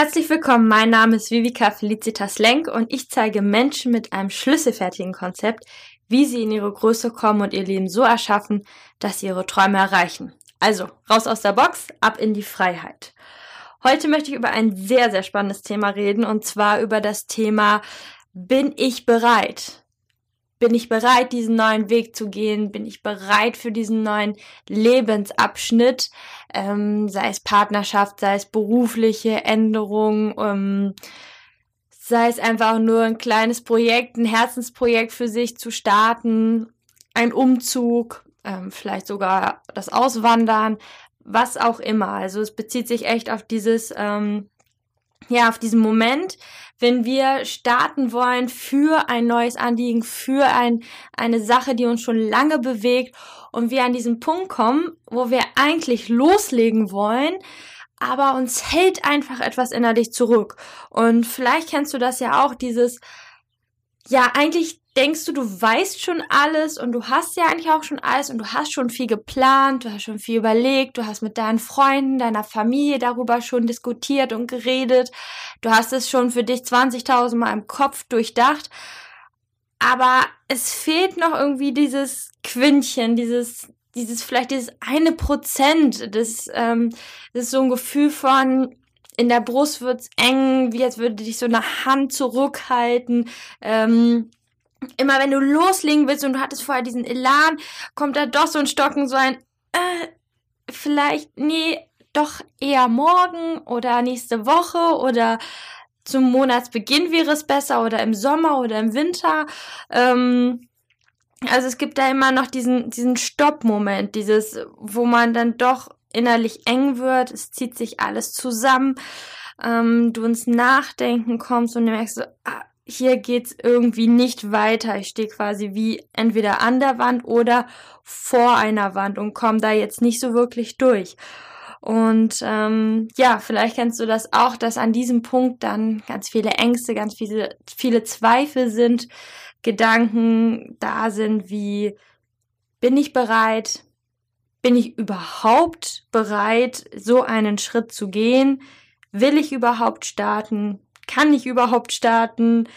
Herzlich willkommen, mein Name ist Vivika Felicitas Lenk und ich zeige Menschen mit einem schlüsselfertigen Konzept, wie sie in ihre Größe kommen und ihr Leben so erschaffen, dass sie ihre Träume erreichen. Also, raus aus der Box, ab in die Freiheit. Heute möchte ich über ein sehr, sehr spannendes Thema reden und zwar über das Thema, bin ich bereit? Bin ich bereit, diesen neuen Weg zu gehen? Bin ich bereit für diesen neuen Lebensabschnitt? Ähm, sei es Partnerschaft, sei es berufliche Änderungen, ähm, sei es einfach nur ein kleines Projekt, ein Herzensprojekt für sich zu starten, ein Umzug, ähm, vielleicht sogar das Auswandern, was auch immer. Also es bezieht sich echt auf dieses, ähm, ja, auf diesen Moment, wenn wir starten wollen für ein neues Anliegen, für ein, eine Sache, die uns schon lange bewegt und wir an diesen Punkt kommen, wo wir eigentlich loslegen wollen, aber uns hält einfach etwas innerlich zurück. Und vielleicht kennst du das ja auch, dieses, ja, eigentlich denkst du, du weißt schon alles und du hast ja eigentlich auch schon alles und du hast schon viel geplant, du hast schon viel überlegt, du hast mit deinen Freunden, deiner Familie darüber schon diskutiert und geredet, du hast es schon für dich 20.000 Mal im Kopf durchdacht, aber es fehlt noch irgendwie dieses Quintchen, dieses, dieses, vielleicht dieses eine Prozent, das, ähm, das ist so ein Gefühl von, in der Brust wird's eng, wie als würde dich so eine Hand zurückhalten, ähm, immer wenn du loslegen willst und du hattest vorher diesen Elan, kommt da doch so ein Stocken, so ein, äh, vielleicht, nee, doch eher morgen oder nächste Woche oder zum Monatsbeginn wäre es besser oder im Sommer oder im Winter. Ähm, also es gibt da immer noch diesen, diesen Stoppmoment, dieses, wo man dann doch innerlich eng wird, es zieht sich alles zusammen, ähm, du ins Nachdenken kommst und du merkst so, ah, hier geht's irgendwie nicht weiter. Ich stehe quasi wie entweder an der Wand oder vor einer Wand und komme da jetzt nicht so wirklich durch. Und ähm, ja, vielleicht kennst du das auch, dass an diesem Punkt dann ganz viele Ängste, ganz viele, viele Zweifel sind, Gedanken da sind wie, bin ich bereit? Bin ich überhaupt bereit, so einen Schritt zu gehen? Will ich überhaupt starten? Kann ich überhaupt starten?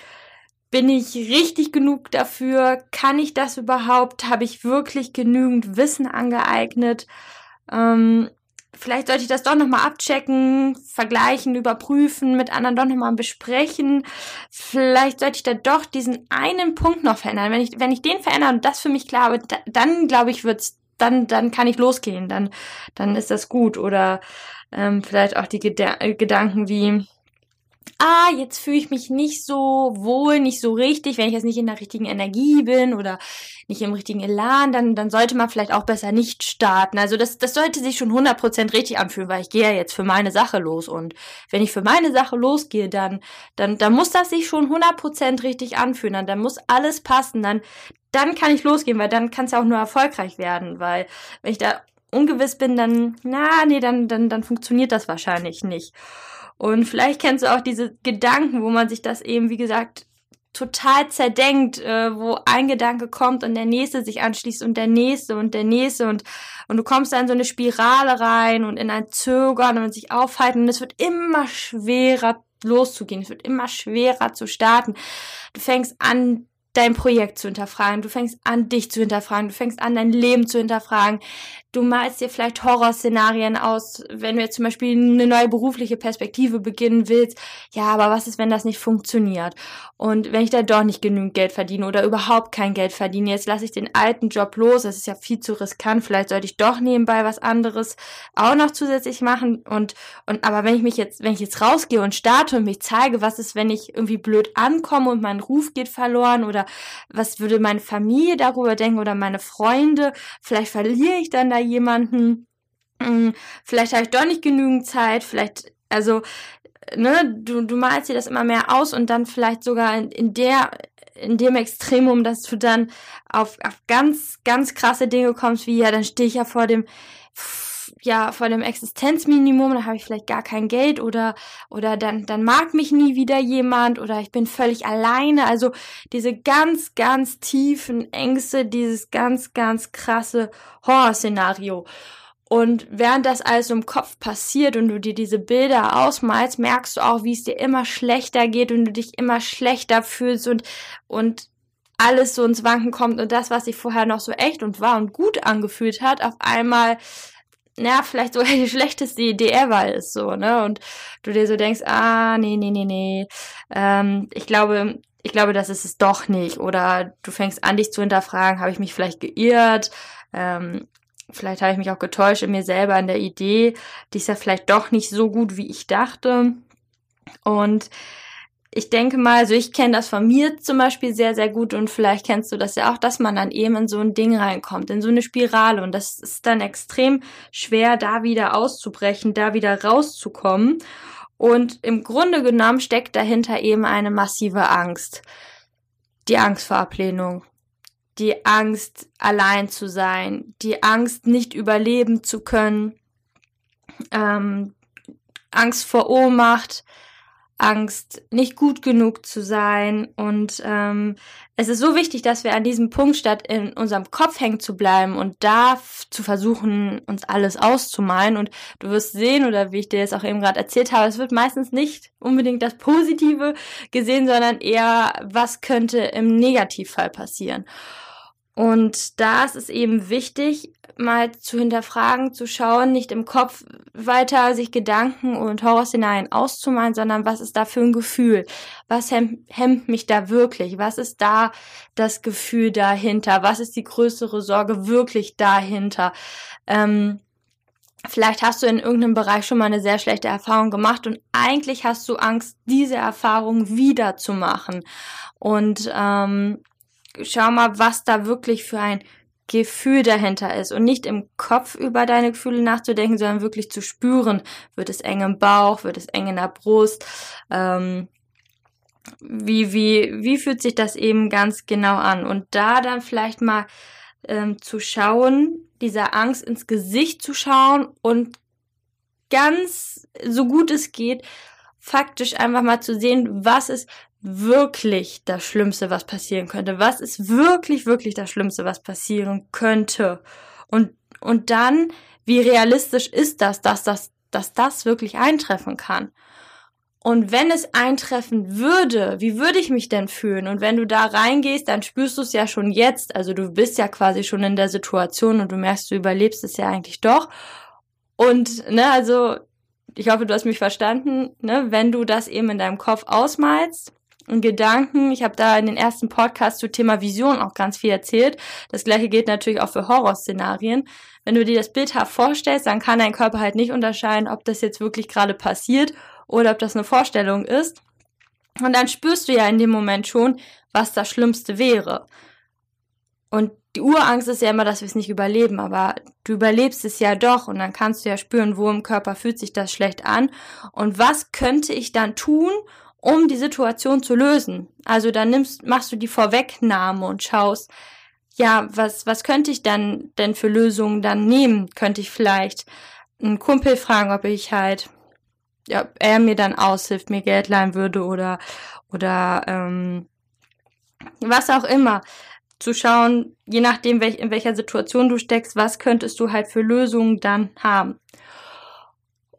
Bin ich richtig genug dafür? Kann ich das überhaupt? Habe ich wirklich genügend Wissen angeeignet? Ähm, vielleicht sollte ich das doch nochmal abchecken, vergleichen, überprüfen, mit anderen doch nochmal besprechen. Vielleicht sollte ich da doch diesen einen Punkt noch verändern. Wenn ich, wenn ich den verändere und das für mich klar wird, dann glaube ich, wird's, dann, dann kann ich losgehen, dann, dann ist das gut. Oder ähm, vielleicht auch die Geda Gedanken wie, ah, jetzt fühle ich mich nicht so wohl, nicht so richtig, wenn ich jetzt nicht in der richtigen Energie bin oder nicht im richtigen Elan, dann, dann sollte man vielleicht auch besser nicht starten. Also das, das sollte sich schon 100% richtig anfühlen, weil ich gehe ja jetzt für meine Sache los. Und wenn ich für meine Sache losgehe, dann, dann, dann muss das sich schon 100% richtig anfühlen, dann, dann muss alles passen, dann, dann kann ich losgehen, weil dann kann es ja auch nur erfolgreich werden, weil wenn ich da ungewiss bin, dann, na, nee, dann, dann, dann funktioniert das wahrscheinlich nicht. Und vielleicht kennst du auch diese Gedanken, wo man sich das eben, wie gesagt, total zerdenkt, äh, wo ein Gedanke kommt und der nächste sich anschließt und der nächste und der nächste. Und, und du kommst dann in so eine Spirale rein und in ein Zögern und sich aufhalten. Und es wird immer schwerer loszugehen, es wird immer schwerer zu starten. Du fängst an, dein Projekt zu hinterfragen, du fängst an, dich zu hinterfragen, du fängst an, dein Leben zu hinterfragen. Du malst dir vielleicht Horrorszenarien aus, wenn du jetzt zum Beispiel eine neue berufliche Perspektive beginnen willst. Ja, aber was ist, wenn das nicht funktioniert? Und wenn ich da doch nicht genügend Geld verdiene oder überhaupt kein Geld verdiene, jetzt lasse ich den alten Job los, das ist ja viel zu riskant, vielleicht sollte ich doch nebenbei was anderes auch noch zusätzlich machen. Und, und aber wenn ich mich jetzt, wenn ich jetzt rausgehe und starte und mich zeige, was ist, wenn ich irgendwie blöd ankomme und mein Ruf geht verloren oder was würde meine Familie darüber denken oder meine Freunde, vielleicht verliere ich dann da jemanden, hm, vielleicht habe ich doch nicht genügend Zeit, vielleicht, also, ne, du, du malst dir das immer mehr aus und dann vielleicht sogar in, in der, in dem Extremum, dass du dann auf, auf ganz, ganz krasse Dinge kommst, wie ja, dann stehe ich ja vor dem ja vor dem Existenzminimum, dann habe ich vielleicht gar kein Geld oder oder dann dann mag mich nie wieder jemand oder ich bin völlig alleine. Also diese ganz ganz tiefen Ängste, dieses ganz ganz krasse Horrorszenario. Und während das alles im Kopf passiert und du dir diese Bilder ausmalst, merkst du auch, wie es dir immer schlechter geht und du dich immer schlechter fühlst und, und alles so ins Wanken kommt und das, was sich vorher noch so echt und wahr und gut angefühlt hat, auf einmal, na, vielleicht sogar die schlechteste Idee ever ist, so, ne? Und du dir so denkst, ah, nee, nee, nee, nee, ähm, ich glaube, ich glaube, das ist es doch nicht. Oder du fängst an, dich zu hinterfragen, habe ich mich vielleicht geirrt? Ähm, Vielleicht habe ich mich auch getäuscht in mir selber in der Idee, die ist ja vielleicht doch nicht so gut, wie ich dachte. Und ich denke mal, also ich kenne das von mir zum Beispiel sehr, sehr gut und vielleicht kennst du das ja auch, dass man dann eben in so ein Ding reinkommt, in so eine Spirale und das ist dann extrem schwer, da wieder auszubrechen, da wieder rauszukommen. Und im Grunde genommen steckt dahinter eben eine massive Angst. Die Angst vor Ablehnung, die Angst, allein zu sein, die Angst, nicht überleben zu können, ähm, Angst vor Ohnmacht, Angst, nicht gut genug zu sein. Und ähm, es ist so wichtig, dass wir an diesem Punkt, statt in unserem Kopf hängen zu bleiben und da zu versuchen, uns alles auszumalen. Und du wirst sehen, oder wie ich dir jetzt auch eben gerade erzählt habe, es wird meistens nicht unbedingt das Positive gesehen, sondern eher, was könnte im Negativfall passieren. Und da ist es eben wichtig, mal zu hinterfragen, zu schauen, nicht im Kopf weiter sich Gedanken und Horrorszenarien auszumalen, sondern was ist da für ein Gefühl? Was hemmt, mich da wirklich? Was ist da das Gefühl dahinter? Was ist die größere Sorge wirklich dahinter? Ähm, Vielleicht hast du in irgendeinem Bereich schon mal eine sehr schlechte Erfahrung gemacht und eigentlich hast du Angst, diese Erfahrung wieder zu machen. Und ähm, schau mal, was da wirklich für ein Gefühl dahinter ist und nicht im Kopf über deine Gefühle nachzudenken, sondern wirklich zu spüren. Wird es eng im Bauch, wird es eng in der Brust? Ähm, wie, wie, wie fühlt sich das eben ganz genau an? Und da dann vielleicht mal ähm, zu schauen, dieser Angst ins Gesicht zu schauen und ganz so gut es geht, faktisch einfach mal zu sehen, was ist wirklich das Schlimmste, was passieren könnte? Was ist wirklich, wirklich das Schlimmste, was passieren könnte? Und, und dann, wie realistisch ist das, dass das, dass das wirklich eintreffen kann? Und wenn es eintreffen würde, wie würde ich mich denn fühlen? Und wenn du da reingehst, dann spürst du es ja schon jetzt. Also du bist ja quasi schon in der Situation und du merkst, du überlebst es ja eigentlich doch. Und, ne, also, ich hoffe, du hast mich verstanden, ne, wenn du das eben in deinem Kopf ausmalst, und Gedanken. Ich habe da in den ersten Podcast zu Thema Vision auch ganz viel erzählt. Das gleiche gilt natürlich auch für Horrorszenarien. Wenn du dir das bildhaft vorstellst, dann kann dein Körper halt nicht unterscheiden, ob das jetzt wirklich gerade passiert oder ob das eine Vorstellung ist. Und dann spürst du ja in dem Moment schon, was das Schlimmste wäre. Und die Urangst ist ja immer, dass wir es nicht überleben, aber du überlebst es ja doch und dann kannst du ja spüren, wo im Körper fühlt sich das schlecht an und was könnte ich dann tun, um die Situation zu lösen. Also dann nimmst, machst du die Vorwegnahme und schaust, ja, was, was könnte ich dann denn für Lösungen dann nehmen? Könnte ich vielleicht einen Kumpel fragen, ob ich halt, ja, er mir dann aushilft, mir Geld leihen würde oder, oder, ähm, was auch immer. Zu schauen, je nachdem, welch, in welcher Situation du steckst, was könntest du halt für Lösungen dann haben.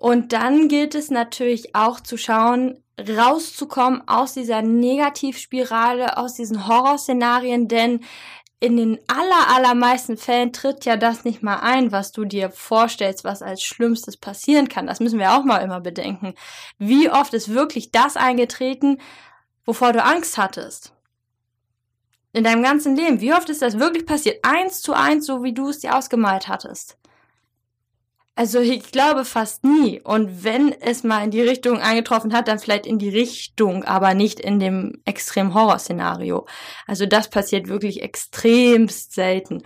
Und dann gilt es natürlich auch zu schauen, rauszukommen aus dieser Negativspirale, aus diesen Horrorszenarien, denn in den aller, allermeisten Fällen tritt ja das nicht mal ein, was du dir vorstellst, was als Schlimmstes passieren kann. Das müssen wir auch mal immer bedenken. Wie oft ist wirklich das eingetreten, wovor du Angst hattest? In deinem ganzen Leben. Wie oft ist das wirklich passiert? Eins zu eins, so wie du es dir ausgemalt hattest. Also ich glaube fast nie. Und wenn es mal in die Richtung eingetroffen hat, dann vielleicht in die Richtung, aber nicht in dem extrem Horrorszenario. Also das passiert wirklich extremst selten.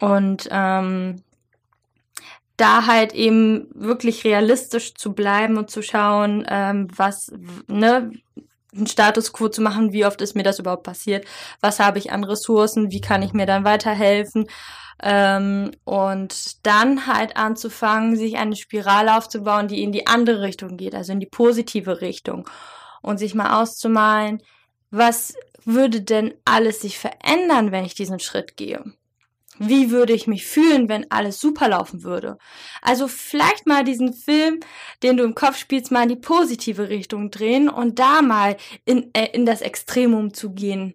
Und ähm, da halt eben wirklich realistisch zu bleiben und zu schauen, ähm, was, ne, einen Status quo zu machen, wie oft ist mir das überhaupt passiert, was habe ich an Ressourcen, wie kann ich mir dann weiterhelfen ähm, und dann halt anzufangen, sich eine Spirale aufzubauen, die in die andere Richtung geht, also in die positive Richtung. Und sich mal auszumalen, was würde denn alles sich verändern, wenn ich diesen Schritt gehe? wie würde ich mich fühlen, wenn alles super laufen würde? Also vielleicht mal diesen Film, den du im Kopf spielst, mal in die positive Richtung drehen und da mal in, äh, in das Extremum zu gehen.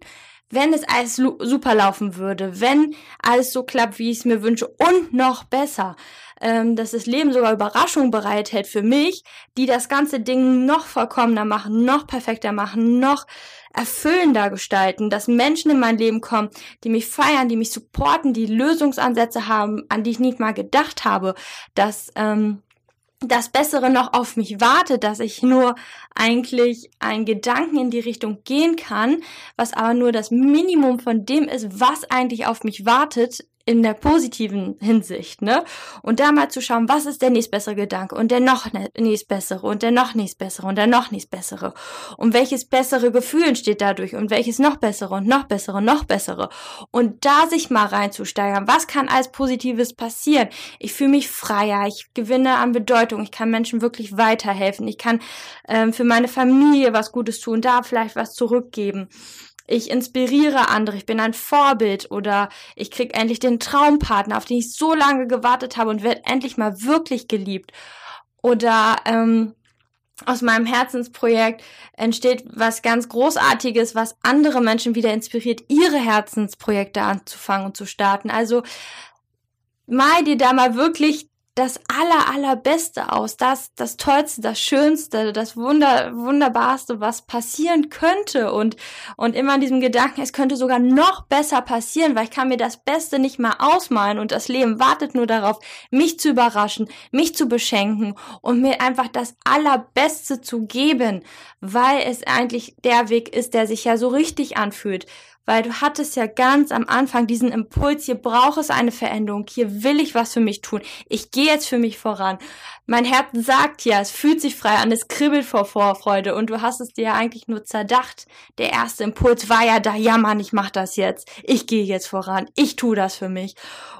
Wenn es alles super laufen würde, wenn alles so klappt, wie ich es mir wünsche und noch besser, ähm, dass das Leben sogar Überraschungen bereithält für mich, die das ganze Ding noch vollkommener machen, noch perfekter machen, noch erfüllender gestalten, dass Menschen in mein Leben kommen, die mich feiern, die mich supporten, die Lösungsansätze haben, an die ich nicht mal gedacht habe, dass ähm, das Bessere noch auf mich wartet, dass ich nur eigentlich einen Gedanken in die Richtung gehen kann, was aber nur das Minimum von dem ist, was eigentlich auf mich wartet, in der positiven Hinsicht, ne? Und da mal zu schauen, was ist der nächstbessere Gedanke und der noch nächstbessere und der noch nächstbessere und der noch nächstbessere und welches bessere Gefühl entsteht dadurch und welches noch bessere und noch bessere und noch bessere und da sich mal reinzusteigern, was kann als Positives passieren? Ich fühle mich freier, ich gewinne an Bedeutung, ich kann Menschen wirklich weiterhelfen, ich kann ähm, für meine Familie was Gutes tun, da vielleicht was zurückgeben ich inspiriere andere, ich bin ein Vorbild oder ich krieg endlich den Traumpartner, auf den ich so lange gewartet habe und werde endlich mal wirklich geliebt. Oder ähm, aus meinem Herzensprojekt entsteht was ganz Großartiges, was andere Menschen wieder inspiriert, ihre Herzensprojekte anzufangen und zu starten. Also mal dir da mal wirklich das aller, allerbeste aus, das, das Tollste, das Schönste, das Wunder, Wunderbarste, was passieren könnte. Und, und immer in diesem Gedanken, es könnte sogar noch besser passieren, weil ich kann mir das Beste nicht mal ausmalen und das Leben wartet nur darauf, mich zu überraschen, mich zu beschenken und mir einfach das Allerbeste zu geben, weil es eigentlich der Weg ist, der sich ja so richtig anfühlt weil du hattest ja ganz am Anfang diesen Impuls, hier braucht es eine Veränderung, hier will ich was für mich tun, ich gehe jetzt für mich voran. Mein Herz sagt ja, es fühlt sich frei an, es kribbelt vor Vorfreude und du hast es dir ja eigentlich nur zerdacht. Der erste Impuls war ja da, ja Mann, ich mach das jetzt, ich gehe jetzt voran, ich tu das für mich.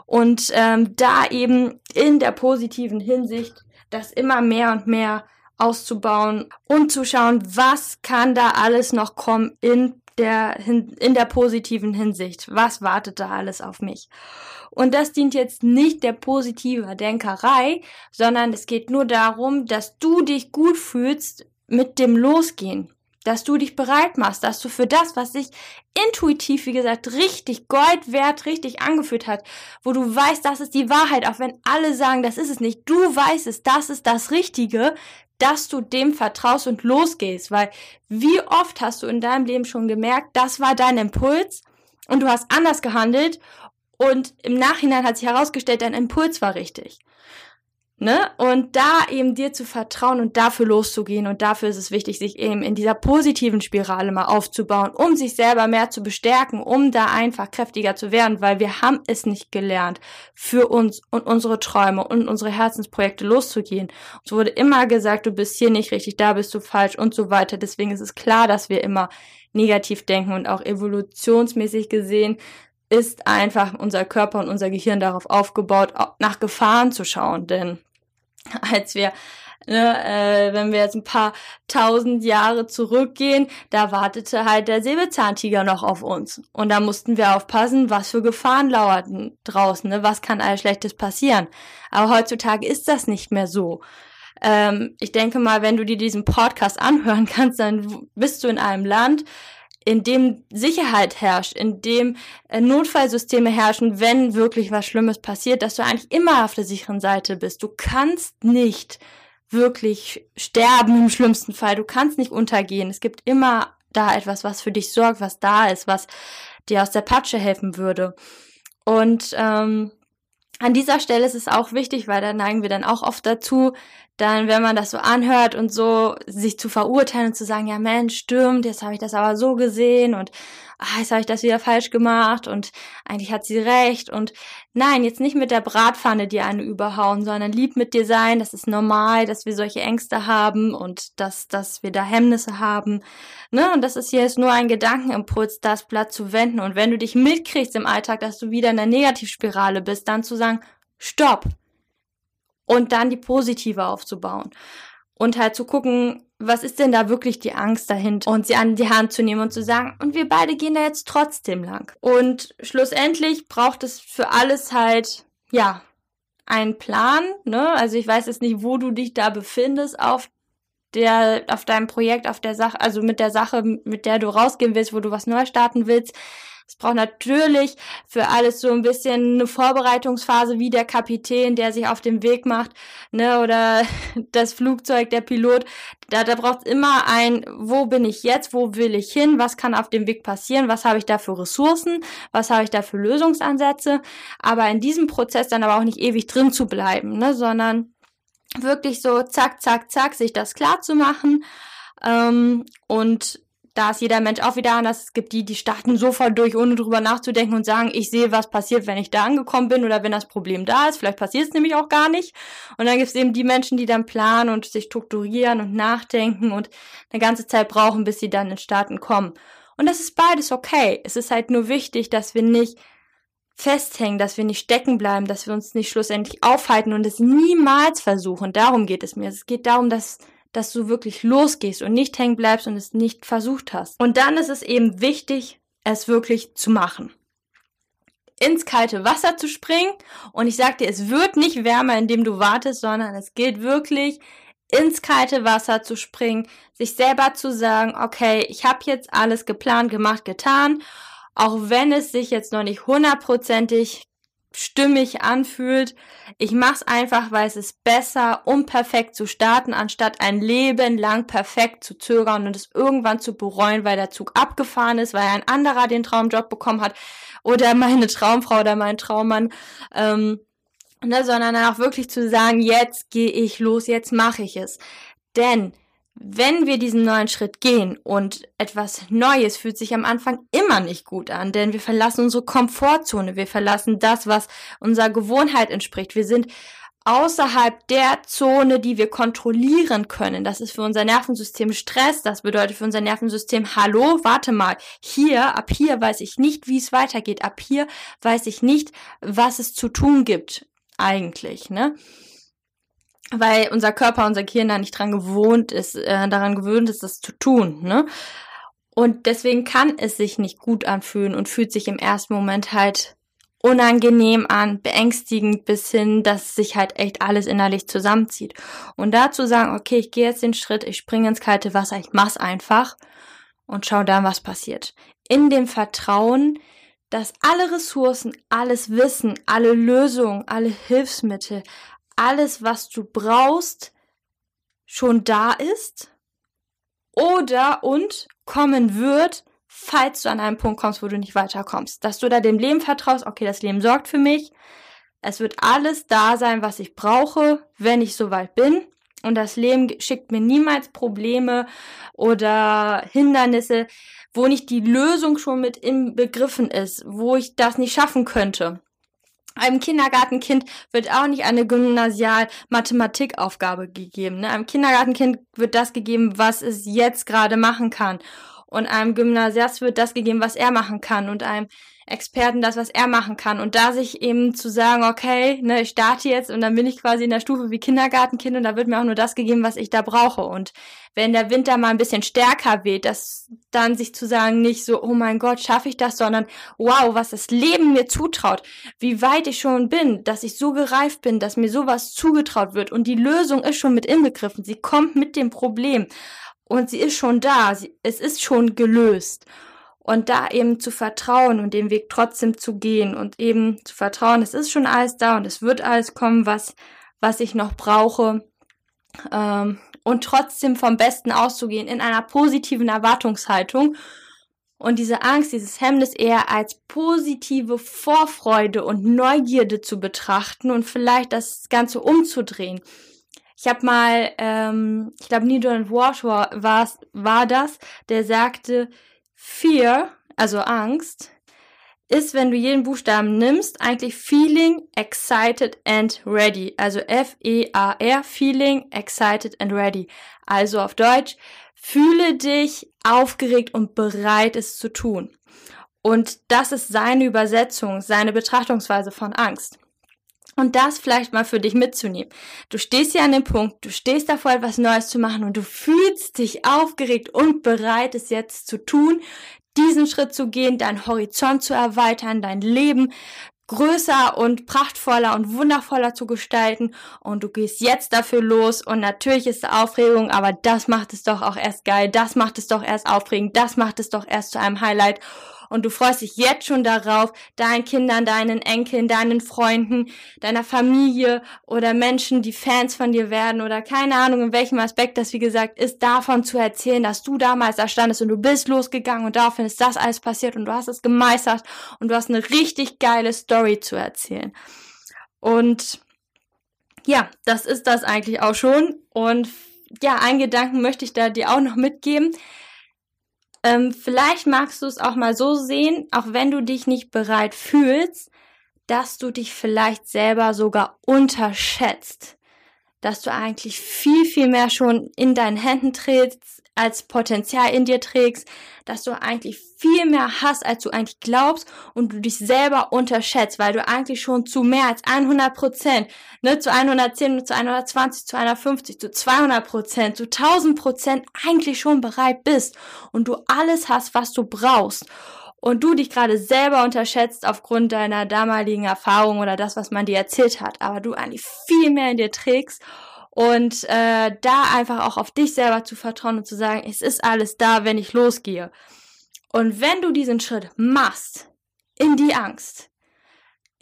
Und ähm, da eben in der positiven Hinsicht das immer mehr und mehr auszubauen und zu schauen, was kann da alles noch kommen in der, in der positiven Hinsicht. Was wartet da alles auf mich? Und das dient jetzt nicht der positiver Denkerei, sondern es geht nur darum, dass du dich gut fühlst mit dem Losgehen. Dass du dich bereit machst, dass du für das, was sich intuitiv, wie gesagt, richtig Gold wert, richtig angefühlt hat, wo du weißt, das ist die Wahrheit, auch wenn alle sagen, das ist es nicht, du weißt es, das ist das Richtige, dass du dem vertraust und losgehst, weil wie oft hast du in deinem Leben schon gemerkt, das war dein Impuls und du hast anders gehandelt und im Nachhinein hat sich herausgestellt, dein Impuls war richtig. Ne? Und da eben dir zu vertrauen und dafür loszugehen und dafür ist es wichtig, sich eben in dieser positiven Spirale mal aufzubauen, um sich selber mehr zu bestärken, um da einfach kräftiger zu werden, weil wir haben es nicht gelernt, für uns und unsere Träume und unsere Herzensprojekte loszugehen. Es wurde immer gesagt, du bist hier nicht richtig, da bist du falsch und so weiter. Deswegen ist es klar, dass wir immer negativ denken und auch evolutionsmäßig gesehen ist einfach unser Körper und unser Gehirn darauf aufgebaut, nach Gefahren zu schauen, denn als wir Ne, äh, wenn wir jetzt ein paar tausend Jahre zurückgehen, da wartete halt der Säbelzahntiger noch auf uns. Und da mussten wir aufpassen, was für Gefahren lauerten draußen, ne? was kann alles Schlechtes passieren. Aber heutzutage ist das nicht mehr so. Ähm, ich denke mal, wenn du dir diesen Podcast anhören kannst, dann bist du in einem Land, in dem Sicherheit herrscht, in dem äh, Notfallsysteme herrschen, wenn wirklich was Schlimmes passiert, dass du eigentlich immer auf der sicheren Seite bist. Du kannst nicht wirklich sterben im schlimmsten Fall. Du kannst nicht untergehen. Es gibt immer da etwas, was für dich sorgt, was da ist, was dir aus der Patsche helfen würde. Und ähm, an dieser Stelle ist es auch wichtig, weil da neigen wir dann auch oft dazu, dann, wenn man das so anhört und so sich zu verurteilen und zu sagen, ja Mensch, stimmt, jetzt habe ich das aber so gesehen und ach, jetzt habe ich das wieder falsch gemacht und eigentlich hat sie recht und nein, jetzt nicht mit der Bratpfanne dir eine überhauen, sondern lieb mit dir sein, das ist normal, dass wir solche Ängste haben und dass, dass wir da Hemmnisse haben, ne, und das ist hier jetzt nur ein Gedankenimpuls, das Blatt zu wenden. Und wenn du dich mitkriegst im Alltag, dass du wieder in der Negativspirale bist, dann zu sagen, stopp, und dann die positive aufzubauen. Und halt zu gucken, was ist denn da wirklich die Angst dahinter? Und sie an die Hand zu nehmen und zu sagen, und wir beide gehen da jetzt trotzdem lang. Und schlussendlich braucht es für alles halt, ja, einen Plan, ne? Also ich weiß jetzt nicht, wo du dich da befindest auf der, auf deinem Projekt, auf der Sache, also mit der Sache, mit der du rausgehen willst, wo du was neu starten willst. Es braucht natürlich für alles so ein bisschen eine Vorbereitungsphase, wie der Kapitän, der sich auf den Weg macht, ne, oder das Flugzeug, der Pilot. Da, da braucht es immer ein, wo bin ich jetzt, wo will ich hin, was kann auf dem Weg passieren, was habe ich da für Ressourcen, was habe ich da für Lösungsansätze. Aber in diesem Prozess dann aber auch nicht ewig drin zu bleiben, ne, sondern wirklich so zack, zack, zack, sich das klar zu machen. Ähm, und da ist jeder Mensch auch wieder anders. Es gibt die, die starten sofort durch, ohne drüber nachzudenken und sagen, ich sehe, was passiert, wenn ich da angekommen bin oder wenn das Problem da ist. Vielleicht passiert es nämlich auch gar nicht. Und dann gibt es eben die Menschen, die dann planen und sich strukturieren und nachdenken und eine ganze Zeit brauchen, bis sie dann ins Starten kommen. Und das ist beides okay. Es ist halt nur wichtig, dass wir nicht festhängen, dass wir nicht stecken bleiben, dass wir uns nicht schlussendlich aufhalten und es niemals versuchen. Darum geht es mir. Es geht darum, dass dass du wirklich losgehst und nicht hängen bleibst und es nicht versucht hast. Und dann ist es eben wichtig, es wirklich zu machen. Ins kalte Wasser zu springen und ich sag dir, es wird nicht wärmer, indem du wartest, sondern es gilt wirklich ins kalte Wasser zu springen, sich selber zu sagen, okay, ich habe jetzt alles geplant, gemacht, getan, auch wenn es sich jetzt noch nicht hundertprozentig stimmig anfühlt. Ich mach's einfach, weil es ist besser, um perfekt zu starten, anstatt ein Leben lang perfekt zu zögern und es irgendwann zu bereuen, weil der Zug abgefahren ist, weil ein anderer den Traumjob bekommen hat oder meine Traumfrau oder mein Traummann. Ähm, ne, sondern auch wirklich zu sagen, jetzt gehe ich los, jetzt mache ich es. Denn wenn wir diesen neuen Schritt gehen und etwas Neues fühlt sich am Anfang immer nicht gut an, denn wir verlassen unsere Komfortzone, wir verlassen das, was unserer Gewohnheit entspricht. Wir sind außerhalb der Zone, die wir kontrollieren können. Das ist für unser Nervensystem Stress. Das bedeutet für unser Nervensystem, hallo, warte mal, hier, ab hier weiß ich nicht, wie es weitergeht. Ab hier weiß ich nicht, was es zu tun gibt, eigentlich, ne? Weil unser Körper, unser Gehirn da nicht dran gewohnt ist, äh, daran gewöhnt ist, das zu tun, ne? Und deswegen kann es sich nicht gut anfühlen und fühlt sich im ersten Moment halt unangenehm an, beängstigend bis hin, dass sich halt echt alles innerlich zusammenzieht. Und dazu sagen, okay, ich gehe jetzt den Schritt, ich springe ins kalte Wasser, ich mach's einfach und schau dann, was passiert. In dem Vertrauen, dass alle Ressourcen, alles Wissen, alle Lösungen, alle Hilfsmittel, alles, was du brauchst, schon da ist oder und kommen wird, falls du an einen Punkt kommst, wo du nicht weiterkommst. Dass du da dem Leben vertraust, okay, das Leben sorgt für mich. Es wird alles da sein, was ich brauche, wenn ich soweit bin. Und das Leben schickt mir niemals Probleme oder Hindernisse, wo nicht die Lösung schon mit im Begriffen ist, wo ich das nicht schaffen könnte. Einem Kindergartenkind wird auch nicht eine Gymnasial-Mathematikaufgabe gegeben. Ne? Einem Kindergartenkind wird das gegeben, was es jetzt gerade machen kann. Und einem Gymnasiast wird das gegeben, was er machen kann. Und einem Experten das, was er machen kann. Und da sich eben zu sagen, okay, ne, ich starte jetzt und dann bin ich quasi in der Stufe wie Kindergartenkind und da wird mir auch nur das gegeben, was ich da brauche. Und wenn der Winter mal ein bisschen stärker weht, dass dann sich zu sagen, nicht so, oh mein Gott, schaffe ich das, sondern wow, was das Leben mir zutraut, wie weit ich schon bin, dass ich so gereift bin, dass mir sowas zugetraut wird und die Lösung ist schon mit inbegriffen. Sie kommt mit dem Problem und sie ist schon da, sie, es ist schon gelöst und da eben zu vertrauen und den Weg trotzdem zu gehen und eben zu vertrauen, es ist schon alles da und es wird alles kommen, was, was ich noch brauche. Ähm, und trotzdem vom Besten auszugehen in einer positiven Erwartungshaltung und diese Angst, dieses Hemmnis eher als positive Vorfreude und Neugierde zu betrachten und vielleicht das Ganze umzudrehen. Ich habe mal, ähm, ich glaube, and Wash war, war das, der sagte, Fear, also Angst, ist, wenn du jeden Buchstaben nimmst, eigentlich Feeling, Excited and Ready. Also F-E-A-R, Feeling, Excited and Ready. Also auf Deutsch, fühle dich aufgeregt und bereit, es zu tun. Und das ist seine Übersetzung, seine Betrachtungsweise von Angst. Und das vielleicht mal für dich mitzunehmen. Du stehst ja an dem Punkt, du stehst davor, etwas Neues zu machen und du fühlst dich aufgeregt und bereit, es jetzt zu tun, diesen Schritt zu gehen, deinen Horizont zu erweitern, dein Leben größer und prachtvoller und wundervoller zu gestalten und du gehst jetzt dafür los und natürlich ist es Aufregung, aber das macht es doch auch erst geil, das macht es doch erst aufregend, das macht es doch erst zu einem Highlight und du freust dich jetzt schon darauf, deinen Kindern, deinen Enkeln, deinen Freunden, deiner Familie oder Menschen, die Fans von dir werden oder keine Ahnung in welchem Aspekt das wie gesagt ist, davon zu erzählen, dass du damals da standest und du bist losgegangen und daraufhin ist das alles passiert und du hast es gemeistert und du hast eine richtig geile Story zu erzählen. Und ja, das ist das eigentlich auch schon und ja, einen Gedanken möchte ich da dir auch noch mitgeben. Ähm, vielleicht magst du es auch mal so sehen, auch wenn du dich nicht bereit fühlst, dass du dich vielleicht selber sogar unterschätzt. Dass du eigentlich viel, viel mehr schon in deinen Händen trägst, als Potenzial in dir trägst, dass du eigentlich viel mehr hast, als du eigentlich glaubst und du dich selber unterschätzt, weil du eigentlich schon zu mehr als 100 Prozent, ne, zu 110, zu 120, zu 150, zu 200 Prozent, zu 1000 Prozent eigentlich schon bereit bist und du alles hast, was du brauchst. Und du dich gerade selber unterschätzt aufgrund deiner damaligen Erfahrung oder das, was man dir erzählt hat, aber du eigentlich viel mehr in dir trägst und äh, da einfach auch auf dich selber zu vertrauen und zu sagen, es ist alles da, wenn ich losgehe. Und wenn du diesen Schritt machst in die Angst,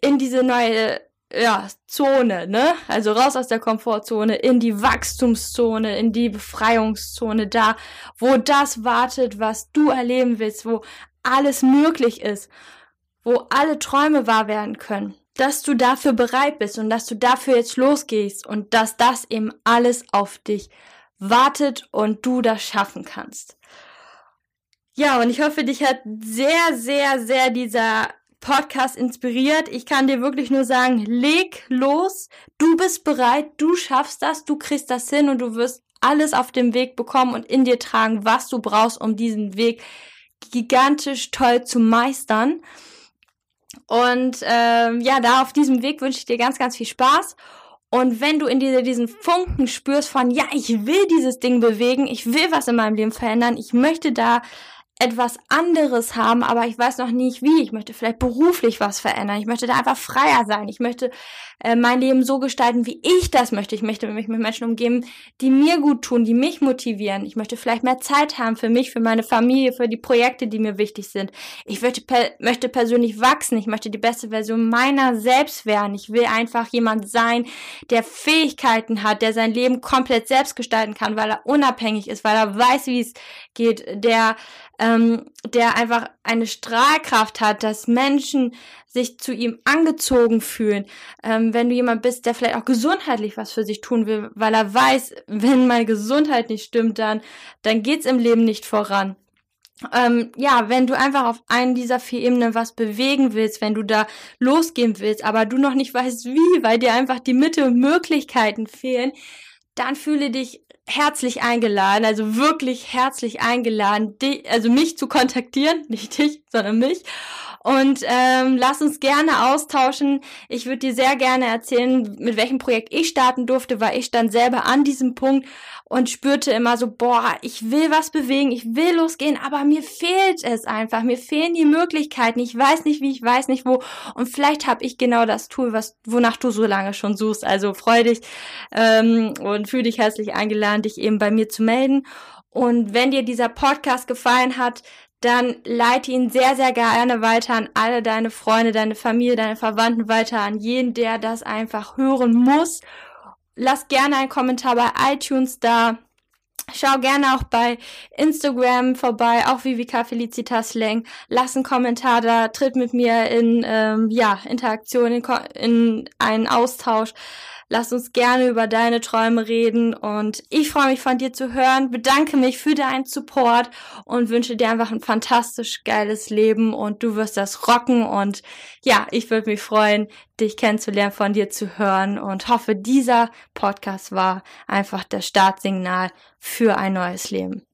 in diese neue ja, Zone, ne? Also raus aus der Komfortzone, in die Wachstumszone, in die Befreiungszone, da, wo das wartet, was du erleben willst, wo alles möglich ist, wo alle Träume wahr werden können dass du dafür bereit bist und dass du dafür jetzt losgehst und dass das eben alles auf dich wartet und du das schaffen kannst. Ja, und ich hoffe, dich hat sehr, sehr, sehr dieser Podcast inspiriert. Ich kann dir wirklich nur sagen, leg los. Du bist bereit, du schaffst das, du kriegst das hin und du wirst alles auf dem Weg bekommen und in dir tragen, was du brauchst, um diesen Weg gigantisch toll zu meistern. Und ähm, ja, da auf diesem Weg wünsche ich dir ganz, ganz viel Spaß. Und wenn du in dir diesen Funken spürst von, ja, ich will dieses Ding bewegen, ich will was in meinem Leben verändern, ich möchte da etwas anderes haben, aber ich weiß noch nicht wie. Ich möchte vielleicht beruflich was verändern. Ich möchte da einfach freier sein. Ich möchte äh, mein Leben so gestalten, wie ich das möchte. Ich möchte mich mit Menschen umgeben, die mir gut tun, die mich motivieren. Ich möchte vielleicht mehr Zeit haben für mich, für meine Familie, für die Projekte, die mir wichtig sind. Ich möchte, per möchte persönlich wachsen. Ich möchte die beste Version meiner selbst werden. Ich will einfach jemand sein, der Fähigkeiten hat, der sein Leben komplett selbst gestalten kann, weil er unabhängig ist, weil er weiß, wie es geht, der ähm, der einfach eine Strahlkraft hat, dass Menschen sich zu ihm angezogen fühlen. Ähm, wenn du jemand bist, der vielleicht auch gesundheitlich was für sich tun will, weil er weiß, wenn meine Gesundheit nicht stimmt, dann, dann geht's im Leben nicht voran. Ähm, ja, wenn du einfach auf einen dieser vier Ebenen was bewegen willst, wenn du da losgehen willst, aber du noch nicht weißt wie, weil dir einfach die Mittel und Möglichkeiten fehlen, dann fühle dich herzlich eingeladen, also wirklich herzlich eingeladen, die, also mich zu kontaktieren, nicht dich, sondern mich. Und ähm, lass uns gerne austauschen. Ich würde dir sehr gerne erzählen, mit welchem Projekt ich starten durfte, weil ich stand selber an diesem Punkt und spürte immer so, boah, ich will was bewegen, ich will losgehen, aber mir fehlt es einfach, mir fehlen die Möglichkeiten, ich weiß nicht wie, ich weiß nicht wo und vielleicht habe ich genau das Tool, was wonach du so lange schon suchst. Also freu dich ähm, und fühle dich herzlich eingeladen, dich eben bei mir zu melden. Und wenn dir dieser Podcast gefallen hat, dann leite ihn sehr, sehr gerne weiter an alle deine Freunde, deine Familie, deine Verwandten weiter, an jeden, der das einfach hören muss Lass gerne einen Kommentar bei iTunes da. Schau gerne auch bei Instagram vorbei, auch Vivica Felicitas Leng. Lass einen Kommentar da, tritt mit mir in ähm, ja, Interaktion, in, in einen Austausch. Lass uns gerne über deine Träume reden und ich freue mich von dir zu hören, bedanke mich für deinen Support und wünsche dir einfach ein fantastisch geiles Leben und du wirst das rocken und ja, ich würde mich freuen, dich kennenzulernen, von dir zu hören und hoffe, dieser Podcast war einfach das Startsignal für ein neues Leben.